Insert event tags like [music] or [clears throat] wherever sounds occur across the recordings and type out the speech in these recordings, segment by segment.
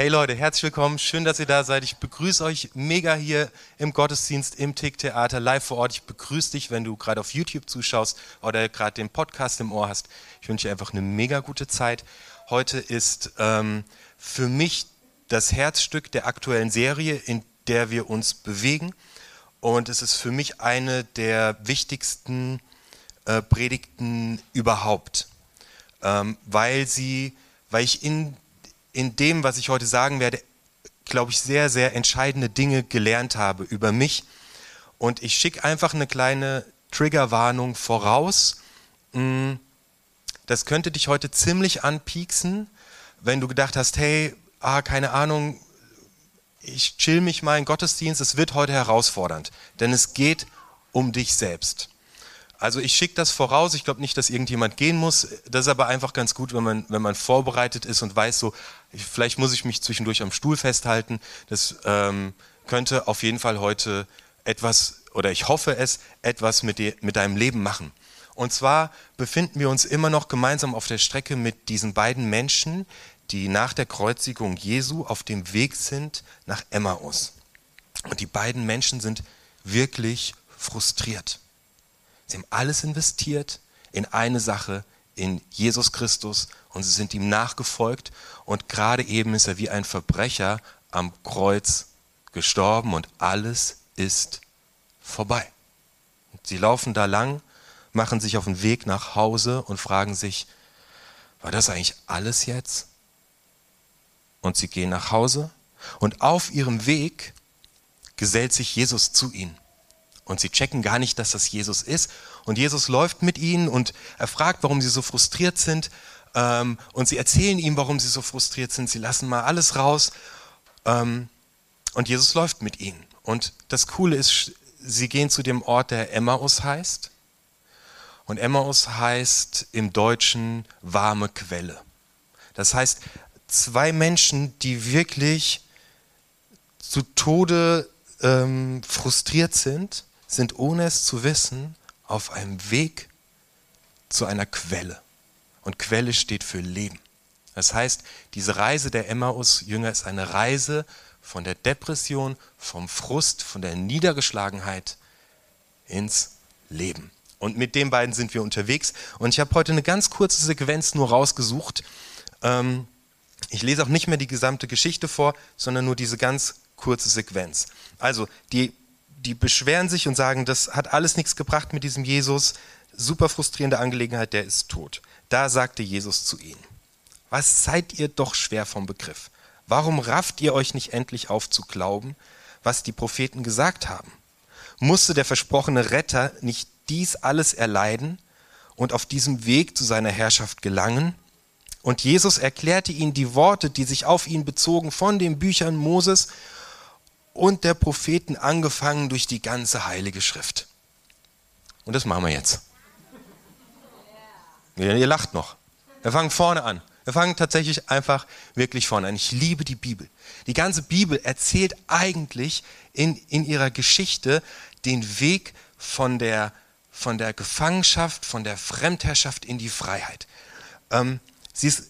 Hey Leute, herzlich willkommen. Schön, dass ihr da seid. Ich begrüße euch mega hier im Gottesdienst, im Tick-Theater, live vor Ort. Ich begrüße dich, wenn du gerade auf YouTube zuschaust oder gerade den Podcast im Ohr hast. Ich wünsche dir einfach eine mega gute Zeit. Heute ist ähm, für mich das Herzstück der aktuellen Serie, in der wir uns bewegen. Und es ist für mich eine der wichtigsten äh, Predigten überhaupt, ähm, weil sie, weil ich in in dem, was ich heute sagen werde, glaube ich, sehr, sehr entscheidende Dinge gelernt habe über mich. Und ich schicke einfach eine kleine Triggerwarnung voraus. Mm, das könnte dich heute ziemlich anpieksen, wenn du gedacht hast, hey, ah, keine Ahnung, ich chill mich mal in Gottesdienst, es wird heute herausfordernd, denn es geht um dich selbst. Also ich schicke das voraus. Ich glaube nicht, dass irgendjemand gehen muss. Das ist aber einfach ganz gut, wenn man, wenn man vorbereitet ist und weiß, so, ich, vielleicht muss ich mich zwischendurch am Stuhl festhalten. Das ähm, könnte auf jeden Fall heute etwas, oder ich hoffe es, etwas mit, dir, mit deinem Leben machen. Und zwar befinden wir uns immer noch gemeinsam auf der Strecke mit diesen beiden Menschen, die nach der Kreuzigung Jesu auf dem Weg sind nach Emmaus. Und die beiden Menschen sind wirklich frustriert. Sie haben alles investiert in eine Sache, in Jesus Christus und sie sind ihm nachgefolgt und gerade eben ist er wie ein Verbrecher am Kreuz gestorben und alles ist vorbei. Und sie laufen da lang, machen sich auf den Weg nach Hause und fragen sich, war das eigentlich alles jetzt? Und sie gehen nach Hause und auf ihrem Weg gesellt sich Jesus zu ihnen. Und sie checken gar nicht, dass das Jesus ist. Und Jesus läuft mit ihnen und er fragt, warum sie so frustriert sind. Ähm, und sie erzählen ihm, warum sie so frustriert sind. Sie lassen mal alles raus. Ähm, und Jesus läuft mit ihnen. Und das Coole ist, sie gehen zu dem Ort, der Emmaus heißt. Und Emmaus heißt im Deutschen warme Quelle. Das heißt, zwei Menschen, die wirklich zu Tode ähm, frustriert sind sind ohne es zu wissen auf einem Weg zu einer Quelle. Und Quelle steht für Leben. Das heißt, diese Reise der Emmaus-Jünger ist eine Reise von der Depression, vom Frust, von der Niedergeschlagenheit ins Leben. Und mit den beiden sind wir unterwegs. Und ich habe heute eine ganz kurze Sequenz nur rausgesucht. Ähm, ich lese auch nicht mehr die gesamte Geschichte vor, sondern nur diese ganz kurze Sequenz. Also die die beschweren sich und sagen, das hat alles nichts gebracht mit diesem Jesus, super frustrierende Angelegenheit, der ist tot. Da sagte Jesus zu ihnen, was seid ihr doch schwer vom Begriff? Warum rafft ihr euch nicht endlich auf zu glauben, was die Propheten gesagt haben? Musste der versprochene Retter nicht dies alles erleiden und auf diesem Weg zu seiner Herrschaft gelangen? Und Jesus erklärte ihnen die Worte, die sich auf ihn bezogen von den Büchern Moses und der Propheten angefangen durch die ganze heilige Schrift. Und das machen wir jetzt. Ihr lacht noch. Wir fangen vorne an. Wir fangen tatsächlich einfach wirklich vorne an. Ich liebe die Bibel. Die ganze Bibel erzählt eigentlich in, in ihrer Geschichte den Weg von der, von der Gefangenschaft, von der Fremdherrschaft in die Freiheit. Ähm, sie ist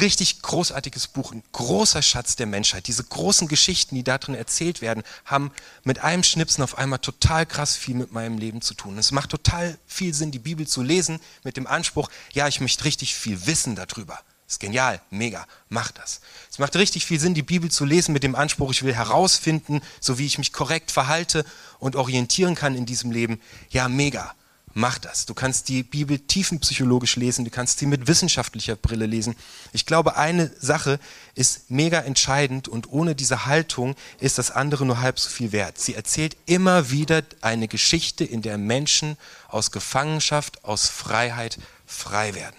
richtig großartiges Buch, ein großer Schatz der Menschheit. Diese großen Geschichten, die da drin erzählt werden, haben mit einem Schnipsen auf einmal total krass viel mit meinem Leben zu tun. Es macht total viel Sinn, die Bibel zu lesen mit dem Anspruch, ja, ich möchte richtig viel wissen darüber. ist genial, mega, mach das. Es macht richtig viel Sinn, die Bibel zu lesen mit dem Anspruch, ich will herausfinden, so wie ich mich korrekt verhalte und orientieren kann in diesem Leben. Ja, mega mach das. Du kannst die Bibel tiefenpsychologisch lesen, du kannst sie mit wissenschaftlicher Brille lesen. Ich glaube, eine Sache ist mega entscheidend und ohne diese Haltung ist das andere nur halb so viel wert. Sie erzählt immer wieder eine Geschichte, in der Menschen aus Gefangenschaft, aus Freiheit frei werden.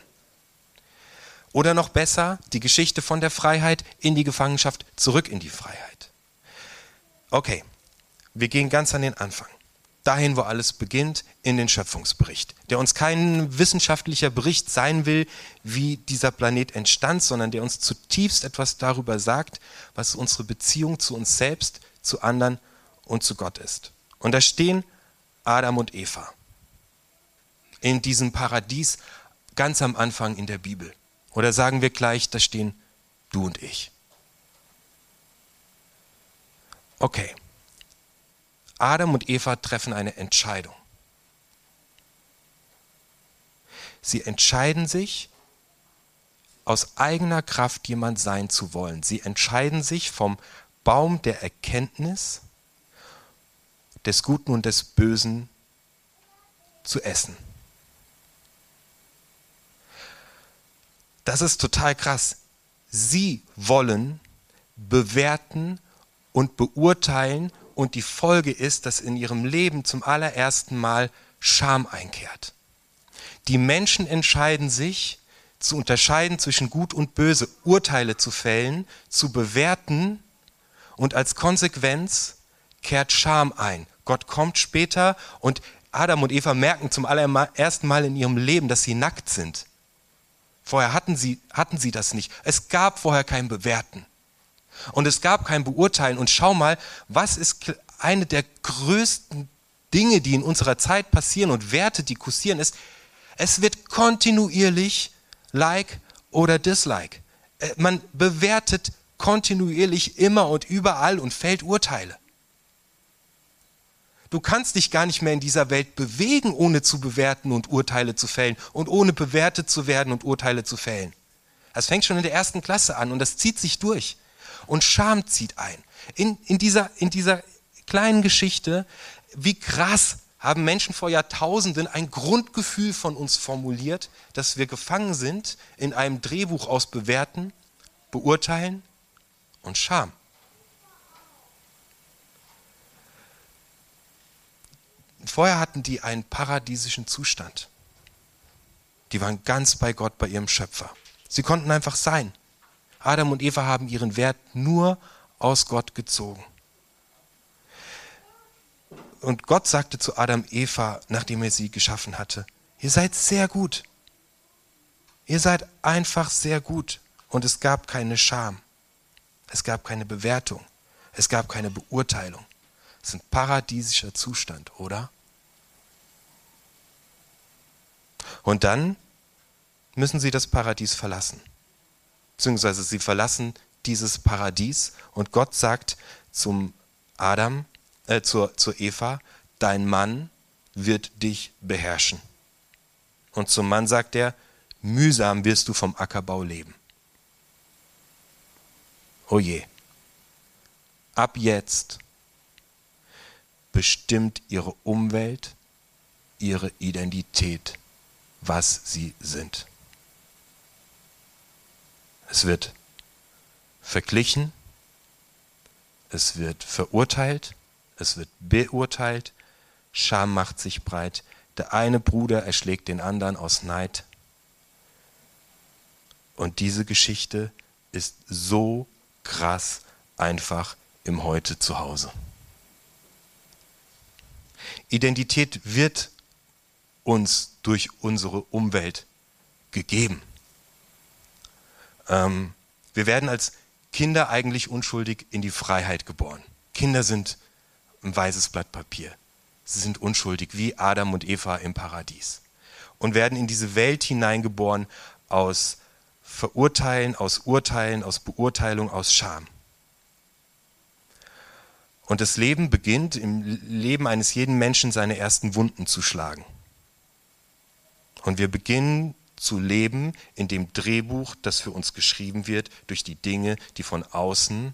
Oder noch besser, die Geschichte von der Freiheit in die Gefangenschaft, zurück in die Freiheit. Okay, wir gehen ganz an den Anfang dahin, wo alles beginnt, in den Schöpfungsbericht, der uns kein wissenschaftlicher Bericht sein will, wie dieser Planet entstand, sondern der uns zutiefst etwas darüber sagt, was unsere Beziehung zu uns selbst, zu anderen und zu Gott ist. Und da stehen Adam und Eva in diesem Paradies ganz am Anfang in der Bibel. Oder sagen wir gleich, da stehen du und ich. Okay. Adam und Eva treffen eine Entscheidung. Sie entscheiden sich, aus eigener Kraft jemand sein zu wollen. Sie entscheiden sich vom Baum der Erkenntnis des Guten und des Bösen zu essen. Das ist total krass. Sie wollen bewerten und beurteilen und die Folge ist, dass in ihrem Leben zum allerersten Mal Scham einkehrt. Die Menschen entscheiden sich, zu unterscheiden zwischen Gut und Böse, Urteile zu fällen, zu bewerten und als Konsequenz kehrt Scham ein. Gott kommt später und Adam und Eva merken zum allerersten Mal in ihrem Leben, dass sie nackt sind. Vorher hatten sie, hatten sie das nicht. Es gab vorher kein Bewerten. Und es gab kein Beurteilen. Und schau mal, was ist eine der größten Dinge, die in unserer Zeit passieren und Werte, die kursieren, ist, es wird kontinuierlich Like oder Dislike. Äh, man bewertet kontinuierlich immer und überall und fällt Urteile. Du kannst dich gar nicht mehr in dieser Welt bewegen, ohne zu bewerten und Urteile zu fällen und ohne bewertet zu werden und Urteile zu fällen. Das fängt schon in der ersten Klasse an und das zieht sich durch. Und Scham zieht ein. In, in, dieser, in dieser kleinen Geschichte, wie krass haben Menschen vor Jahrtausenden ein Grundgefühl von uns formuliert, dass wir gefangen sind in einem Drehbuch aus Bewerten, Beurteilen und Scham. Vorher hatten die einen paradiesischen Zustand. Die waren ganz bei Gott, bei ihrem Schöpfer. Sie konnten einfach sein. Adam und Eva haben ihren Wert nur aus Gott gezogen. Und Gott sagte zu Adam Eva, nachdem er sie geschaffen hatte, ihr seid sehr gut. Ihr seid einfach sehr gut. Und es gab keine Scham. Es gab keine Bewertung. Es gab keine Beurteilung. Es ist ein paradiesischer Zustand, oder? Und dann müssen sie das Paradies verlassen. Beziehungsweise sie verlassen dieses Paradies und Gott sagt zum Adam, äh, zur, zur Eva, dein Mann wird dich beherrschen. Und zum Mann sagt er, mühsam wirst du vom Ackerbau leben. Oh je. Ab jetzt bestimmt ihre Umwelt, ihre Identität, was sie sind. Es wird verglichen, es wird verurteilt, es wird beurteilt, Scham macht sich breit, der eine Bruder erschlägt den anderen aus Neid. Und diese Geschichte ist so krass einfach im Heute zu Hause. Identität wird uns durch unsere Umwelt gegeben. Ähm, wir werden als Kinder eigentlich unschuldig in die Freiheit geboren. Kinder sind ein weißes Blatt Papier. Sie sind unschuldig, wie Adam und Eva im Paradies. Und werden in diese Welt hineingeboren aus Verurteilen, aus Urteilen, aus Beurteilung, aus Scham. Und das Leben beginnt im Leben eines jeden Menschen seine ersten Wunden zu schlagen. Und wir beginnen zu leben in dem Drehbuch, das für uns geschrieben wird, durch die Dinge, die von außen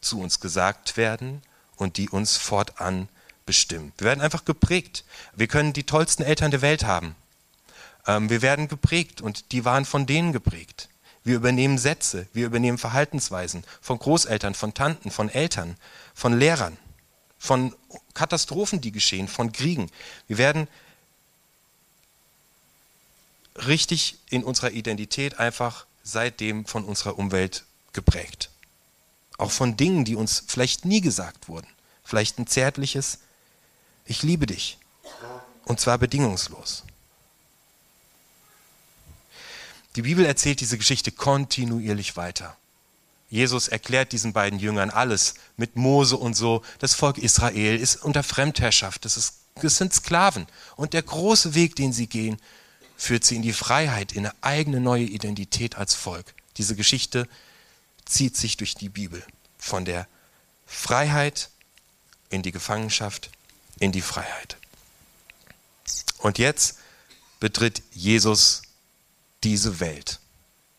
zu uns gesagt werden und die uns fortan bestimmen. Wir werden einfach geprägt. Wir können die tollsten Eltern der Welt haben. Ähm, wir werden geprägt und die waren von denen geprägt. Wir übernehmen Sätze, wir übernehmen Verhaltensweisen von Großeltern, von Tanten, von Eltern, von Lehrern, von Katastrophen, die geschehen, von Kriegen. Wir werden richtig in unserer Identität einfach seitdem von unserer Umwelt geprägt. Auch von Dingen, die uns vielleicht nie gesagt wurden. Vielleicht ein zärtliches, ich liebe dich. Und zwar bedingungslos. Die Bibel erzählt diese Geschichte kontinuierlich weiter. Jesus erklärt diesen beiden Jüngern alles mit Mose und so. Das Volk Israel ist unter Fremdherrschaft. Das, ist, das sind Sklaven. Und der große Weg, den sie gehen, führt sie in die Freiheit, in eine eigene neue Identität als Volk. Diese Geschichte zieht sich durch die Bibel von der Freiheit in die Gefangenschaft, in die Freiheit. Und jetzt betritt Jesus diese Welt,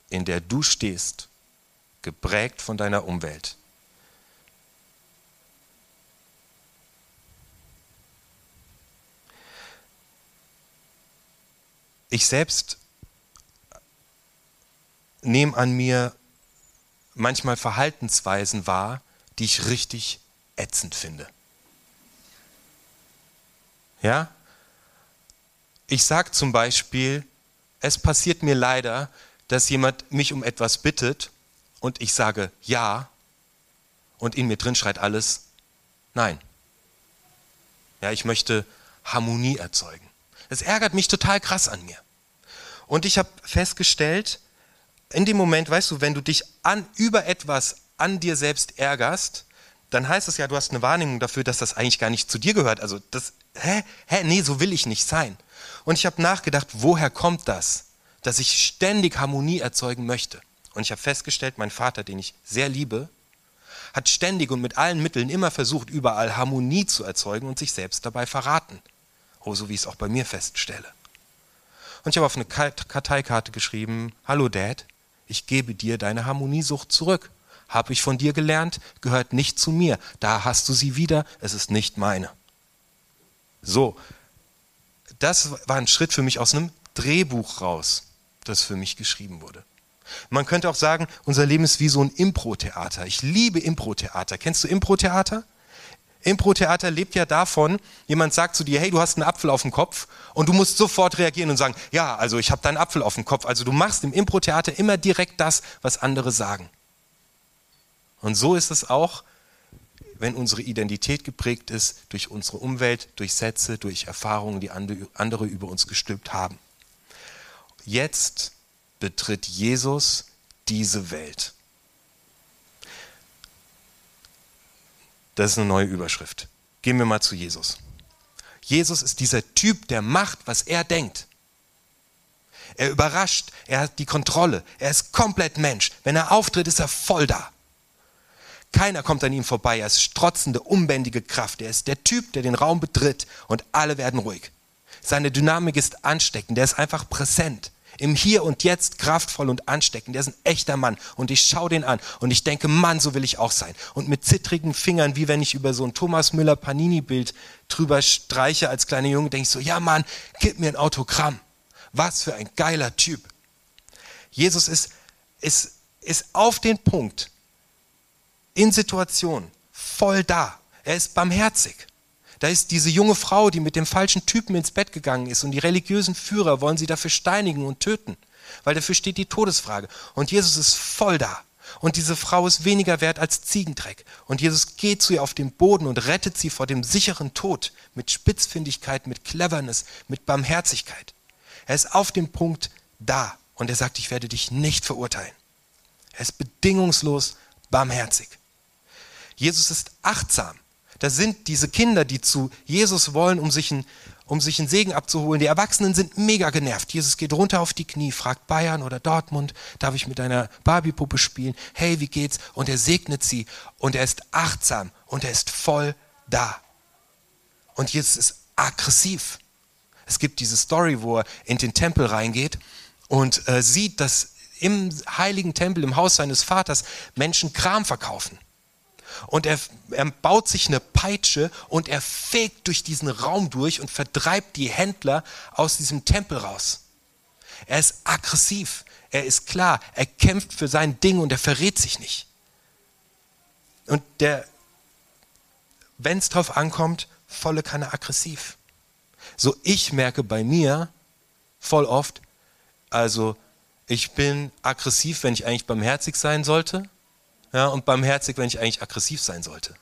in der du stehst, geprägt von deiner Umwelt. Ich selbst nehme an mir manchmal Verhaltensweisen wahr, die ich richtig ätzend finde. Ja? Ich sage zum Beispiel, es passiert mir leider, dass jemand mich um etwas bittet und ich sage ja und in mir drin schreit alles nein. Ja, ich möchte Harmonie erzeugen. Das ärgert mich total krass an mir. Und ich habe festgestellt, in dem Moment, weißt du, wenn du dich an, über etwas an dir selbst ärgerst, dann heißt es ja, du hast eine Wahrnehmung dafür, dass das eigentlich gar nicht zu dir gehört. Also das, hä, hä, nee, so will ich nicht sein. Und ich habe nachgedacht, woher kommt das, dass ich ständig Harmonie erzeugen möchte? Und ich habe festgestellt, mein Vater, den ich sehr liebe, hat ständig und mit allen Mitteln immer versucht, überall Harmonie zu erzeugen und sich selbst dabei verraten. Oh, so wie ich es auch bei mir feststelle. Und ich habe auf eine Karteikarte geschrieben, Hallo Dad, ich gebe dir deine Harmoniesucht zurück. Habe ich von dir gelernt, gehört nicht zu mir. Da hast du sie wieder, es ist nicht meine. So, das war ein Schritt für mich aus einem Drehbuch raus, das für mich geschrieben wurde. Man könnte auch sagen, unser Leben ist wie so ein Impro-Theater. Ich liebe Impro-Theater. Kennst du Impro-Theater? Impro-Theater lebt ja davon, jemand sagt zu dir, hey, du hast einen Apfel auf dem Kopf und du musst sofort reagieren und sagen, ja, also ich habe deinen Apfel auf dem Kopf. Also du machst im Impro-Theater immer direkt das, was andere sagen. Und so ist es auch, wenn unsere Identität geprägt ist durch unsere Umwelt, durch Sätze, durch Erfahrungen, die andere über uns gestülpt haben. Jetzt betritt Jesus diese Welt. Das ist eine neue Überschrift. Gehen wir mal zu Jesus. Jesus ist dieser Typ, der macht, was er denkt. Er überrascht, er hat die Kontrolle, er ist komplett Mensch. Wenn er auftritt, ist er voll da. Keiner kommt an ihm vorbei, er ist strotzende, unbändige Kraft. Er ist der Typ, der den Raum betritt und alle werden ruhig. Seine Dynamik ist ansteckend, er ist einfach präsent im Hier und Jetzt kraftvoll und ansteckend. Der ist ein echter Mann. Und ich schaue den an und ich denke, Mann, so will ich auch sein. Und mit zittrigen Fingern, wie wenn ich über so ein Thomas Müller Panini-Bild drüber streiche als kleiner Junge, denke ich so, ja Mann, gib mir ein Autogramm. Was für ein geiler Typ. Jesus ist, ist, ist auf den Punkt, in Situationen, voll da. Er ist barmherzig. Da ist diese junge Frau, die mit dem falschen Typen ins Bett gegangen ist und die religiösen Führer wollen sie dafür steinigen und töten, weil dafür steht die Todesfrage. Und Jesus ist voll da. Und diese Frau ist weniger wert als Ziegendreck. Und Jesus geht zu ihr auf den Boden und rettet sie vor dem sicheren Tod mit Spitzfindigkeit, mit Cleverness, mit Barmherzigkeit. Er ist auf dem Punkt da und er sagt, ich werde dich nicht verurteilen. Er ist bedingungslos barmherzig. Jesus ist achtsam. Da sind diese Kinder, die zu Jesus wollen, um sich, ein, um sich einen Segen abzuholen. Die Erwachsenen sind mega genervt. Jesus geht runter auf die Knie, fragt Bayern oder Dortmund, darf ich mit deiner Barbiepuppe spielen? Hey, wie geht's? Und er segnet sie und er ist achtsam und er ist voll da. Und Jesus ist aggressiv. Es gibt diese Story, wo er in den Tempel reingeht und äh, sieht, dass im heiligen Tempel, im Haus seines Vaters, Menschen Kram verkaufen. Und er, er baut sich eine Peitsche und er fegt durch diesen Raum durch und vertreibt die Händler aus diesem Tempel raus. Er ist aggressiv, er ist klar, er kämpft für sein Ding und er verrät sich nicht. Und der, wenn es drauf ankommt, volle Kanne aggressiv. So ich merke bei mir voll oft, also ich bin aggressiv, wenn ich eigentlich barmherzig sein sollte ja, und barmherzig, wenn ich eigentlich aggressiv sein sollte.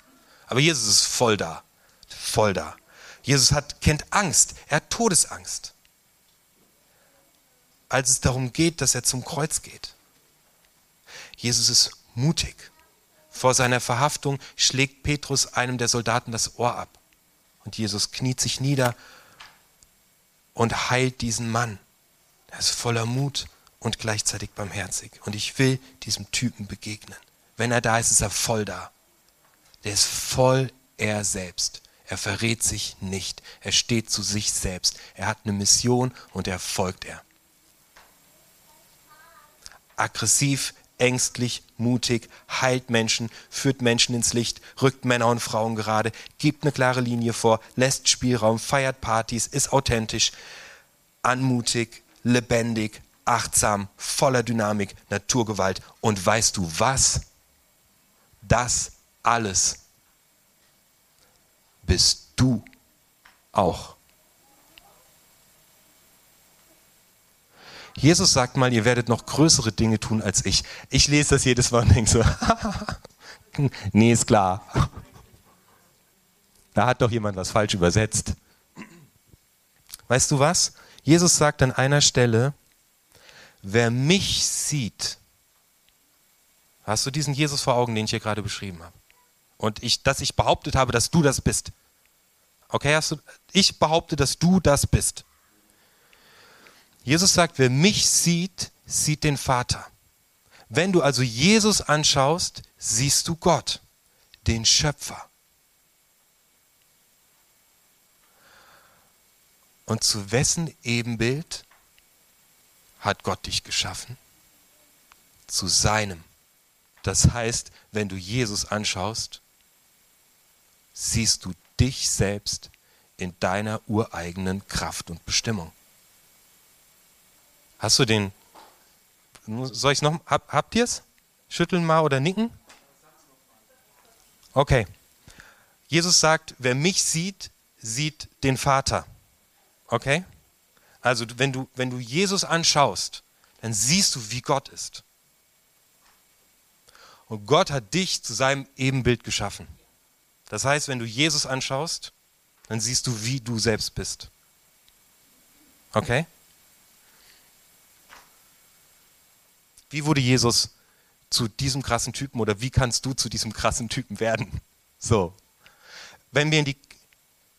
Aber Jesus ist voll da, voll da. Jesus hat, kennt Angst, er hat Todesangst. Als es darum geht, dass er zum Kreuz geht. Jesus ist mutig. Vor seiner Verhaftung schlägt Petrus einem der Soldaten das Ohr ab. Und Jesus kniet sich nieder und heilt diesen Mann. Er ist voller Mut und gleichzeitig barmherzig. Und ich will diesem Typen begegnen. Wenn er da ist, ist er voll da. Der ist voll er selbst. Er verrät sich nicht. Er steht zu sich selbst. Er hat eine Mission und er folgt er. Aggressiv, ängstlich, mutig, heilt Menschen, führt Menschen ins Licht, rückt Männer und Frauen gerade, gibt eine klare Linie vor, lässt Spielraum, feiert Partys, ist authentisch, anmutig, lebendig, achtsam, voller Dynamik, Naturgewalt. Und weißt du was? Das alles bist du auch. Jesus sagt mal, ihr werdet noch größere Dinge tun als ich. Ich lese das jedes Mal und denke so, [laughs] nee, ist klar. Da hat doch jemand was falsch übersetzt. Weißt du was? Jesus sagt an einer Stelle, wer mich sieht, hast du diesen Jesus vor Augen, den ich hier gerade beschrieben habe? Und ich, dass ich behauptet habe, dass du das bist. Okay, hast du, ich behaupte, dass du das bist. Jesus sagt, wer mich sieht, sieht den Vater. Wenn du also Jesus anschaust, siehst du Gott, den Schöpfer. Und zu wessen Ebenbild hat Gott dich geschaffen? Zu seinem. Das heißt, wenn du Jesus anschaust, siehst du dich selbst in deiner ureigenen Kraft und Bestimmung. Hast du den, soll ich noch, hab, habt ihr es? Schütteln mal oder nicken? Okay. Jesus sagt, wer mich sieht, sieht den Vater. Okay? Also wenn du, wenn du Jesus anschaust, dann siehst du, wie Gott ist. Und Gott hat dich zu seinem Ebenbild geschaffen. Das heißt, wenn du Jesus anschaust, dann siehst du, wie du selbst bist. Okay? Wie wurde Jesus zu diesem krassen Typen oder wie kannst du zu diesem krassen Typen werden? So. Wenn wir in die,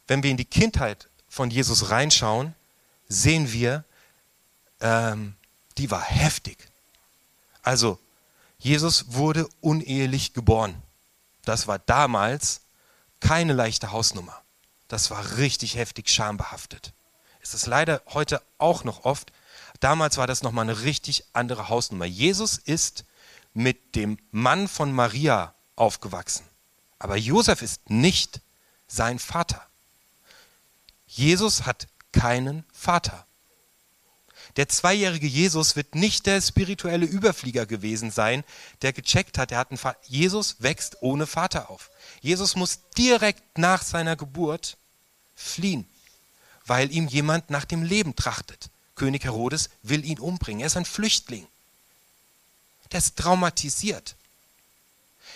wenn wir in die Kindheit von Jesus reinschauen, sehen wir, ähm, die war heftig. Also, Jesus wurde unehelich geboren. Das war damals keine leichte Hausnummer. Das war richtig heftig schambehaftet. Es ist leider heute auch noch oft, Damals war das nochmal eine richtig andere Hausnummer. Jesus ist mit dem Mann von Maria aufgewachsen. Aber Josef ist nicht sein Vater. Jesus hat keinen Vater. Der zweijährige Jesus wird nicht der spirituelle Überflieger gewesen sein, der gecheckt hat, er hat einen. Jesus wächst ohne Vater auf. Jesus muss direkt nach seiner Geburt fliehen, weil ihm jemand nach dem Leben trachtet. König Herodes will ihn umbringen. Er ist ein Flüchtling. Der ist traumatisiert.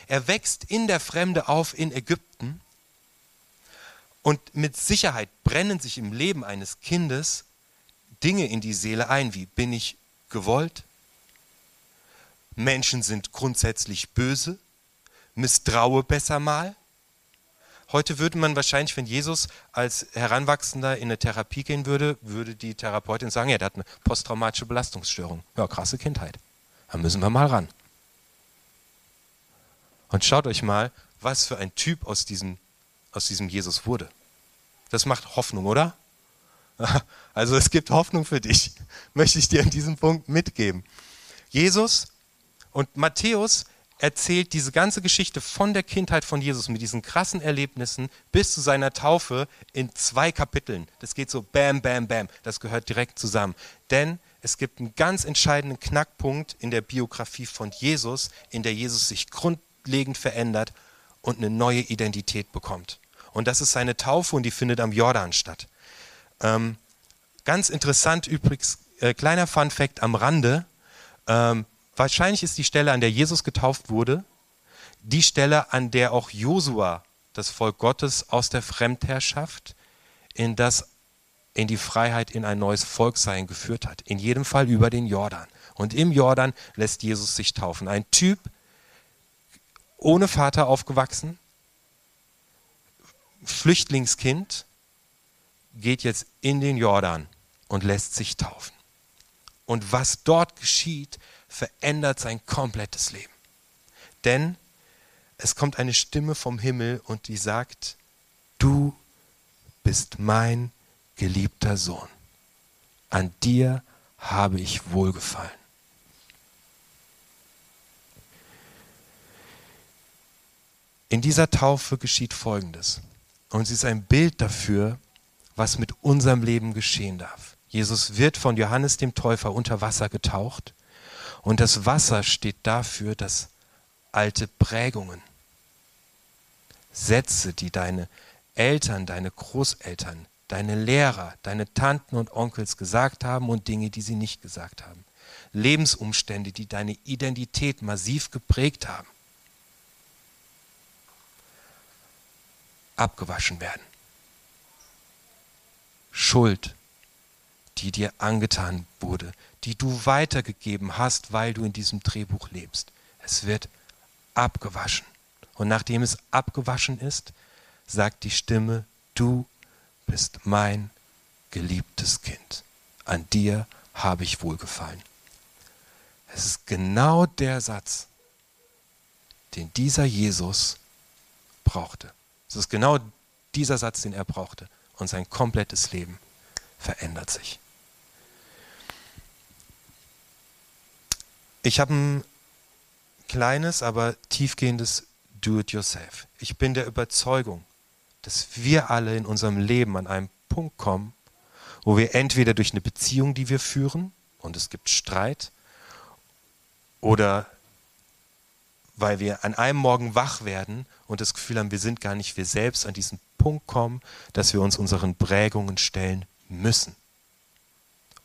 Er wächst in der Fremde auf in Ägypten und mit Sicherheit brennen sich im Leben eines Kindes Dinge in die Seele ein, wie bin ich gewollt? Menschen sind grundsätzlich böse, misstraue besser mal. Heute würde man wahrscheinlich, wenn Jesus als Heranwachsender in eine Therapie gehen würde, würde die Therapeutin sagen, ja, der hat eine posttraumatische Belastungsstörung. Ja, krasse Kindheit. Da müssen wir mal ran. Und schaut euch mal, was für ein Typ aus diesem, aus diesem Jesus wurde. Das macht Hoffnung, oder? [laughs] Also es gibt Hoffnung für dich, [laughs] möchte ich dir an diesem Punkt mitgeben. Jesus und Matthäus erzählt diese ganze Geschichte von der Kindheit von Jesus mit diesen krassen Erlebnissen bis zu seiner Taufe in zwei Kapiteln. Das geht so bam, bam, bam. Das gehört direkt zusammen. Denn es gibt einen ganz entscheidenden Knackpunkt in der Biografie von Jesus, in der Jesus sich grundlegend verändert und eine neue Identität bekommt. Und das ist seine Taufe und die findet am Jordan statt. Ähm, ganz interessant übrigens, äh, kleiner Fun fact am Rande. Ähm, Wahrscheinlich ist die Stelle, an der Jesus getauft wurde, die Stelle, an der auch Josua das Volk Gottes aus der Fremdherrschaft in das in die Freiheit in ein neues Volksein geführt hat. In jedem Fall über den Jordan. Und im Jordan lässt Jesus sich taufen. Ein Typ ohne Vater aufgewachsen, Flüchtlingskind, geht jetzt in den Jordan und lässt sich taufen. Und was dort geschieht, verändert sein komplettes Leben. Denn es kommt eine Stimme vom Himmel und die sagt, du bist mein geliebter Sohn. An dir habe ich wohlgefallen. In dieser Taufe geschieht Folgendes. Und sie ist ein Bild dafür, was mit unserem Leben geschehen darf. Jesus wird von Johannes dem Täufer unter Wasser getaucht und das Wasser steht dafür, dass alte Prägungen, Sätze, die deine Eltern, deine Großeltern, deine Lehrer, deine Tanten und Onkels gesagt haben und Dinge, die sie nicht gesagt haben. Lebensumstände, die deine Identität massiv geprägt haben. Abgewaschen werden. Schuld, die dir angetan wurde, die du weitergegeben hast, weil du in diesem Drehbuch lebst. Es wird abgewaschen. Und nachdem es abgewaschen ist, sagt die Stimme, du bist mein geliebtes Kind. An dir habe ich wohlgefallen. Es ist genau der Satz, den dieser Jesus brauchte. Es ist genau dieser Satz, den er brauchte. Und sein komplettes Leben verändert sich. Ich habe ein kleines, aber tiefgehendes Do-it-yourself. Ich bin der Überzeugung, dass wir alle in unserem Leben an einem Punkt kommen, wo wir entweder durch eine Beziehung, die wir führen, und es gibt Streit, oder weil wir an einem Morgen wach werden und das Gefühl haben, wir sind gar nicht wir selbst, an diesen Punkt kommen, dass wir uns unseren Prägungen stellen müssen,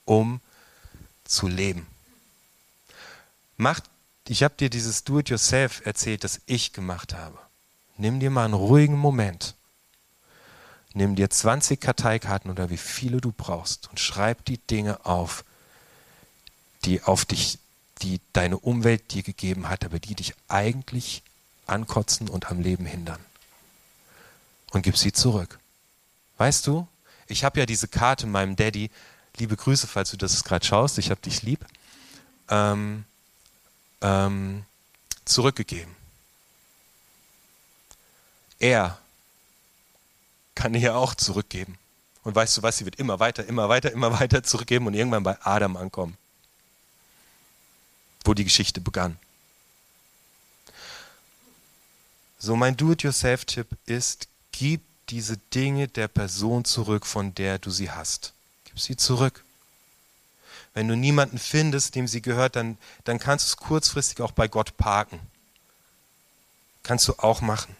um zu leben. Macht ich habe dir dieses Do-it-yourself erzählt, das ich gemacht habe. Nimm dir mal einen ruhigen Moment. Nimm dir 20 Karteikarten oder wie viele du brauchst und schreib die Dinge auf, die auf dich, die deine Umwelt dir gegeben hat, aber die dich eigentlich ankotzen und am Leben hindern. Und gib sie zurück. Weißt du, ich habe ja diese Karte meinem Daddy, liebe Grüße, falls du das gerade schaust, ich habe dich lieb. Ähm, ähm, zurückgegeben. Er kann ihr auch zurückgeben. Und weißt du was, sie wird immer weiter, immer weiter, immer weiter zurückgeben und irgendwann bei Adam ankommen, wo die Geschichte begann. So mein Do-it-yourself-Tipp ist, gib diese Dinge der Person zurück, von der du sie hast. Gib sie zurück. Wenn du niemanden findest, dem sie gehört, dann, dann kannst du es kurzfristig auch bei Gott parken. Kannst du auch machen.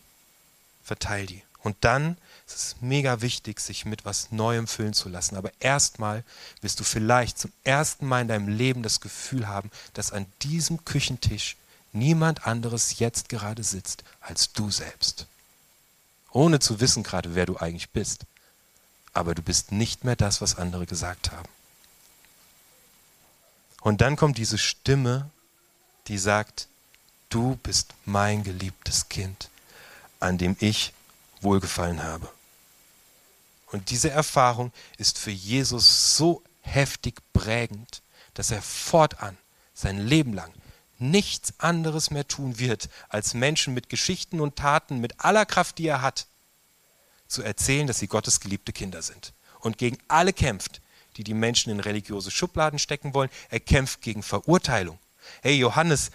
Verteil die. Und dann ist es mega wichtig, sich mit was Neuem füllen zu lassen. Aber erstmal wirst du vielleicht zum ersten Mal in deinem Leben das Gefühl haben, dass an diesem Küchentisch niemand anderes jetzt gerade sitzt als du selbst. Ohne zu wissen gerade, wer du eigentlich bist. Aber du bist nicht mehr das, was andere gesagt haben. Und dann kommt diese Stimme, die sagt, du bist mein geliebtes Kind, an dem ich wohlgefallen habe. Und diese Erfahrung ist für Jesus so heftig prägend, dass er fortan sein Leben lang nichts anderes mehr tun wird, als Menschen mit Geschichten und Taten, mit aller Kraft, die er hat, zu erzählen, dass sie Gottes geliebte Kinder sind. Und gegen alle kämpft, die die Menschen in religiöse Schubladen stecken wollen. Er kämpft gegen Verurteilung. Hey, Johannes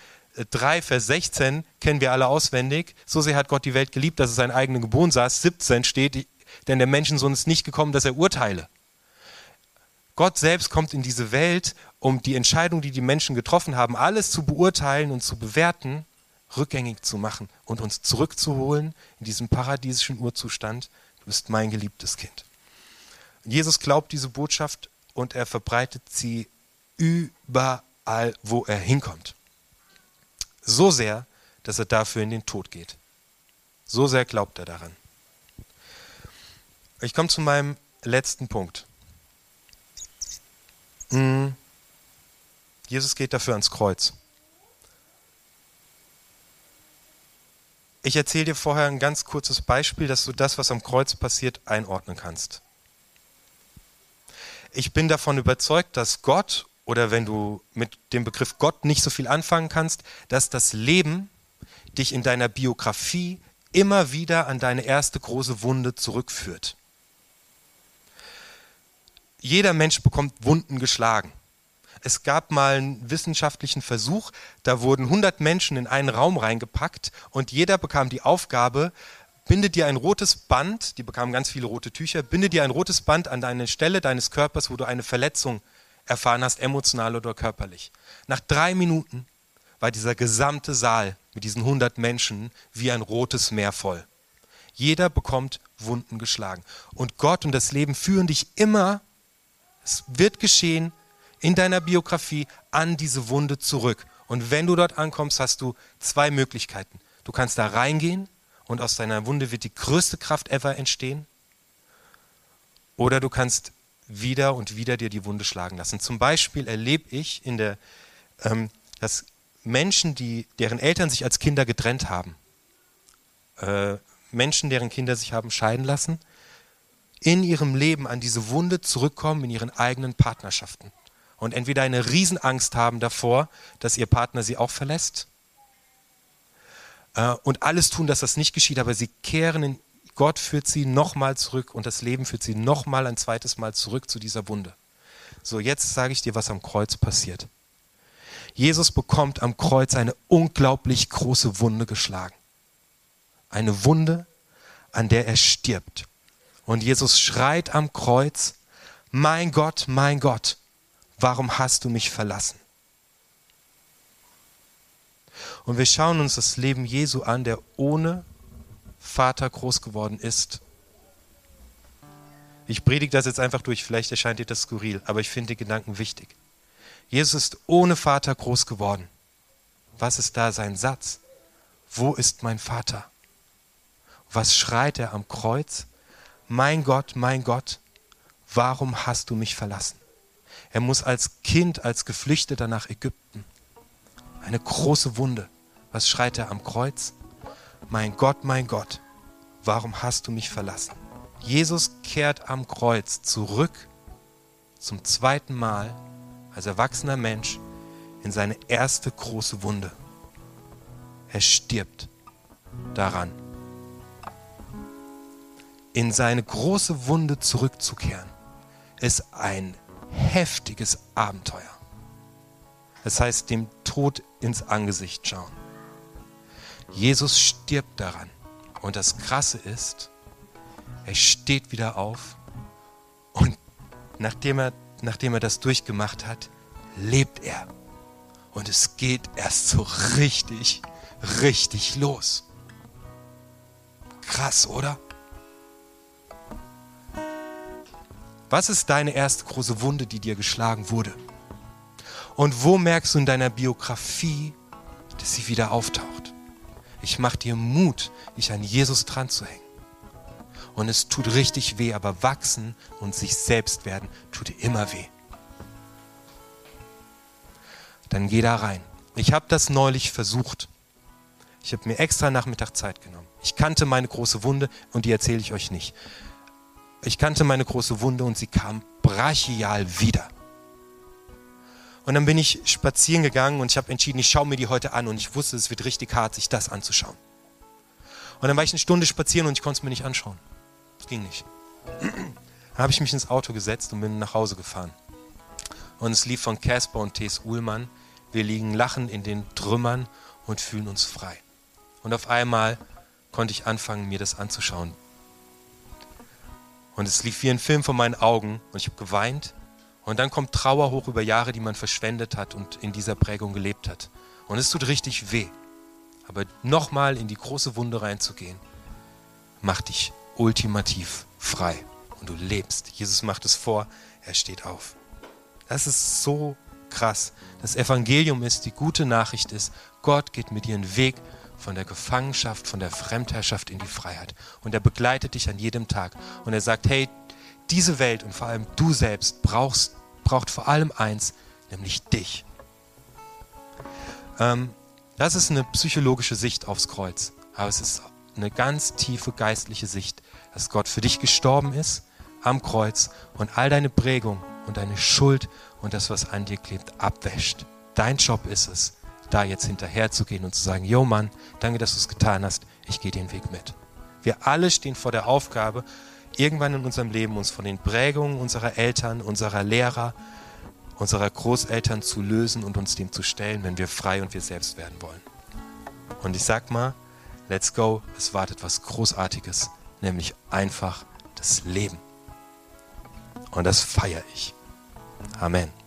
3, äh, Vers 16 kennen wir alle auswendig. So sehr hat Gott die Welt geliebt, dass es seinen eigenen Geboren saß. 17 steht, denn der Menschensohn ist nicht gekommen, dass er urteile. Gott selbst kommt in diese Welt, um die Entscheidung, die die Menschen getroffen haben, alles zu beurteilen und zu bewerten, rückgängig zu machen und uns zurückzuholen in diesen paradiesischen Urzustand. Du bist mein geliebtes Kind. Jesus glaubt diese Botschaft und er verbreitet sie überall, wo er hinkommt. So sehr, dass er dafür in den Tod geht. So sehr glaubt er daran. Ich komme zu meinem letzten Punkt. Hm. Jesus geht dafür ans Kreuz. Ich erzähle dir vorher ein ganz kurzes Beispiel, dass du das, was am Kreuz passiert, einordnen kannst ich bin davon überzeugt, dass Gott, oder wenn du mit dem Begriff Gott nicht so viel anfangen kannst, dass das Leben dich in deiner Biografie immer wieder an deine erste große Wunde zurückführt. Jeder Mensch bekommt Wunden geschlagen. Es gab mal einen wissenschaftlichen Versuch, da wurden 100 Menschen in einen Raum reingepackt und jeder bekam die Aufgabe, binde dir ein rotes Band, die bekamen ganz viele rote Tücher, binde dir ein rotes Band an deine Stelle deines Körpers, wo du eine Verletzung erfahren hast, emotional oder körperlich. Nach drei Minuten war dieser gesamte Saal mit diesen 100 Menschen wie ein rotes Meer voll. Jeder bekommt Wunden geschlagen. Und Gott und das Leben führen dich immer, es wird geschehen, in deiner Biografie an diese Wunde zurück. Und wenn du dort ankommst, hast du zwei Möglichkeiten. Du kannst da reingehen und aus deiner Wunde wird die größte Kraft ever entstehen. Oder du kannst wieder und wieder dir die Wunde schlagen lassen. Zum Beispiel erlebe ich in der, ähm, dass Menschen, die, deren Eltern sich als Kinder getrennt haben, äh, Menschen, deren Kinder sich haben scheiden lassen, in ihrem Leben an diese Wunde zurückkommen in ihren eigenen Partnerschaften und entweder eine Riesenangst haben davor, dass ihr Partner sie auch verlässt äh, und alles tun, dass das nicht geschieht, aber sie kehren in Gott führt sie nochmal zurück und das Leben führt sie nochmal ein zweites Mal zurück zu dieser Wunde. So, jetzt sage ich dir, was am Kreuz passiert. Jesus bekommt am Kreuz eine unglaublich große Wunde geschlagen. Eine Wunde, an der er stirbt. Und Jesus schreit am Kreuz, mein Gott, mein Gott, warum hast du mich verlassen? Und wir schauen uns das Leben Jesu an, der ohne Vater groß geworden ist. Ich predige das jetzt einfach durch, vielleicht erscheint dir das skurril, aber ich finde die Gedanken wichtig. Jesus ist ohne Vater groß geworden. Was ist da sein Satz? Wo ist mein Vater? Was schreit er am Kreuz? Mein Gott, mein Gott, warum hast du mich verlassen? Er muss als Kind, als Geflüchteter nach Ägypten. Eine große Wunde. Was schreit er am Kreuz? mein Gott, mein Gott, warum hast du mich verlassen? Jesus kehrt am Kreuz zurück zum zweiten Mal als erwachsener Mensch in seine erste große Wunde. Er stirbt daran. In seine große Wunde zurückzukehren, ist ein heftiges Abenteuer. Das heißt, dem Tod ins Angesicht schauen. Jesus stirbt daran. Und das Krasse ist, er steht wieder auf und nachdem er, nachdem er das durchgemacht hat, lebt er. Und es geht erst so richtig, richtig los. Krass, oder? Was ist deine erste große Wunde, die dir geschlagen wurde? Und wo merkst du in deiner Biografie, dass sie wieder auftaucht? Ich mache dir Mut, dich an Jesus dran zu hängen. Und es tut richtig weh, aber wachsen und sich selbst werden tut immer weh. Dann geh da rein. Ich habe das neulich versucht. Ich habe mir extra Nachmittag Zeit genommen. Ich kannte meine große Wunde und die erzähle ich euch nicht. Ich kannte meine große Wunde und sie kam brachial wieder. Und dann bin ich spazieren gegangen und ich habe entschieden, ich schaue mir die heute an und ich wusste, es wird richtig hart, sich das anzuschauen. Und dann war ich eine Stunde spazieren und ich konnte es mir nicht anschauen. Es ging nicht. [clears throat] Dann habe ich mich ins Auto gesetzt und bin nach Hause gefahren. Und es lief von Casper und T.S. Uhlmann. Wir liegen lachend in den Trümmern und fühlen uns frei. Und auf einmal konnte ich anfangen, mir das anzuschauen. Und es lief wie ein Film vor meinen Augen und ich habe geweint und dann kommt Trauer hoch über Jahre, die man verschwendet hat und in dieser Prägung gelebt hat. Und es tut richtig weh. Aber nochmal in die große Wunde reinzugehen, macht dich ultimativ frei. Und du lebst. Jesus macht es vor, er steht auf. Das ist so krass. Das Evangelium ist, die gute Nachricht ist, Gott geht mit dir einen Weg von der Gefangenschaft, von der Fremdherrschaft in die Freiheit. Und er begleitet dich an jedem Tag. Und er sagt, hey, diese Welt und vor allem du selbst brauchst, braucht vor allem eins, nämlich dich. Ähm, das ist eine psychologische Sicht aufs Kreuz, aber es ist eine ganz tiefe geistliche Sicht, dass Gott für dich gestorben ist am Kreuz und all deine Prägung und deine Schuld und das, was an dir klebt, abwäscht. Dein Job ist es, da jetzt hinterher zu gehen und zu sagen, yo Mann, danke, dass du es getan hast, ich gehe den Weg mit. Wir alle stehen vor der Aufgabe, irgendwann in unserem Leben uns von den Prägungen unserer Eltern, unserer Lehrer, unserer Großeltern zu lösen und uns dem zu stellen, wenn wir frei und wir selbst werden wollen. Und ich sag mal, let's go, es wartet was Großartiges, nämlich einfach das Leben. Und das feiere ich. Amen.